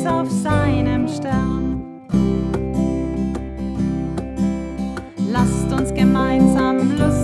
Kreuz auf seinem Stern. Lasst uns gemeinsam Lust